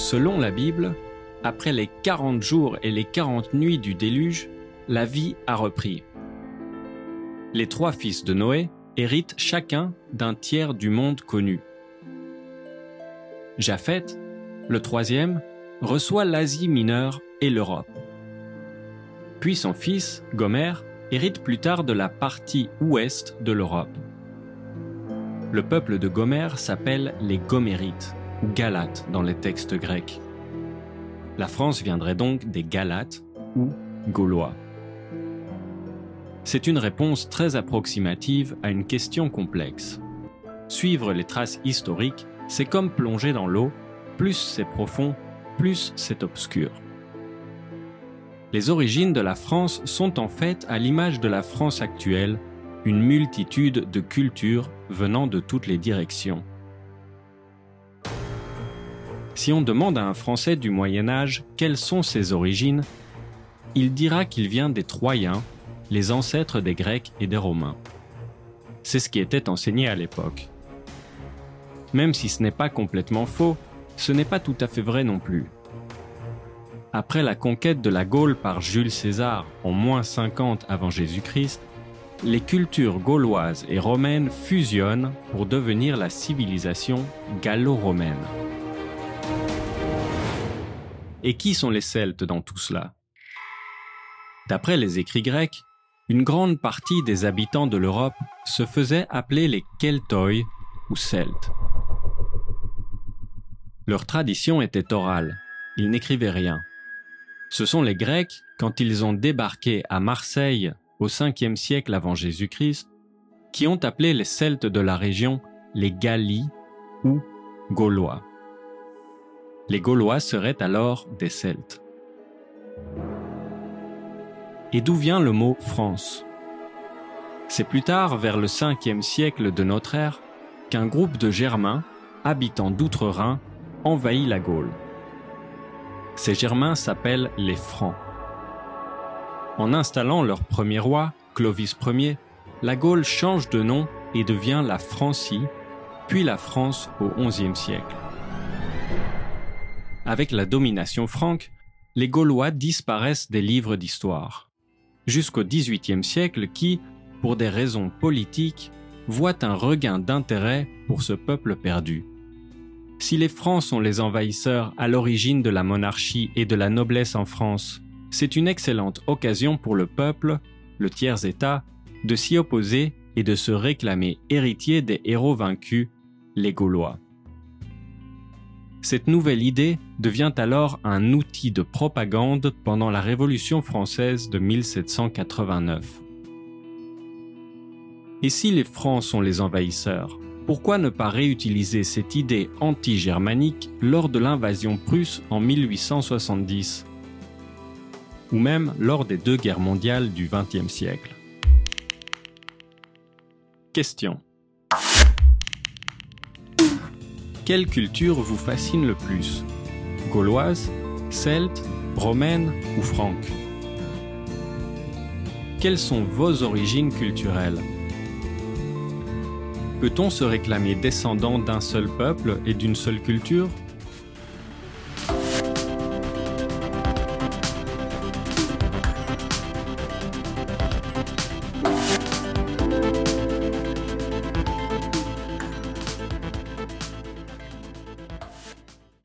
Selon la Bible, après les 40 jours et les 40 nuits du déluge, la vie a repris. Les trois fils de Noé héritent chacun d'un tiers du monde connu. Japheth, le troisième, reçoit l'Asie mineure et l'Europe. Puis son fils, Gomer, hérite plus tard de la partie ouest de l'Europe. Le peuple de Gomer s'appelle les Gomérites, ou Galates dans les textes grecs. La France viendrait donc des Galates ou Gaulois. C'est une réponse très approximative à une question complexe. Suivre les traces historiques, c'est comme plonger dans l'eau, plus c'est profond, plus c'est obscur. Les origines de la France sont en fait à l'image de la France actuelle, une multitude de cultures venant de toutes les directions. Si on demande à un Français du Moyen Âge quelles sont ses origines, il dira qu'il vient des Troyens, les ancêtres des Grecs et des Romains. C'est ce qui était enseigné à l'époque. Même si ce n'est pas complètement faux, ce n'est pas tout à fait vrai non plus. Après la conquête de la Gaule par Jules César en moins 50 avant Jésus-Christ, les cultures gauloises et romaines fusionnent pour devenir la civilisation gallo-romaine. Et qui sont les Celtes dans tout cela? D'après les écrits grecs, une grande partie des habitants de l'Europe se faisaient appeler les Keltoi ou Celtes. Leur tradition était orale, ils n'écrivaient rien. Ce sont les Grecs, quand ils ont débarqué à Marseille au 5e siècle avant Jésus-Christ, qui ont appelé les Celtes de la région les Galli ou Gaulois. Les Gaulois seraient alors des Celtes. Et d'où vient le mot France? C'est plus tard, vers le 5e siècle de notre ère, qu'un groupe de Germains, habitant d'Outre-Rhin, envahit la Gaule. Ces Germains s'appellent les Francs. En installant leur premier roi, Clovis Ier, la Gaule change de nom et devient la Francie, puis la France au XIe siècle. Avec la domination franque, les Gaulois disparaissent des livres d'histoire jusqu'au XVIIIe siècle qui, pour des raisons politiques, voit un regain d'intérêt pour ce peuple perdu. Si les Francs sont les envahisseurs à l'origine de la monarchie et de la noblesse en France, c'est une excellente occasion pour le peuple, le tiers-État, de s'y opposer et de se réclamer héritier des héros vaincus, les Gaulois. Cette nouvelle idée devient alors un outil de propagande pendant la Révolution française de 1789. Et si les Francs sont les envahisseurs, pourquoi ne pas réutiliser cette idée anti-germanique lors de l'invasion prusse en 1870 ou même lors des deux guerres mondiales du XXe siècle? Question. Quelle culture vous fascine le plus? Gauloise, celte, romaine ou franque Quelles sont vos origines culturelles? Peut-on se réclamer descendant d'un seul peuple et d'une seule culture?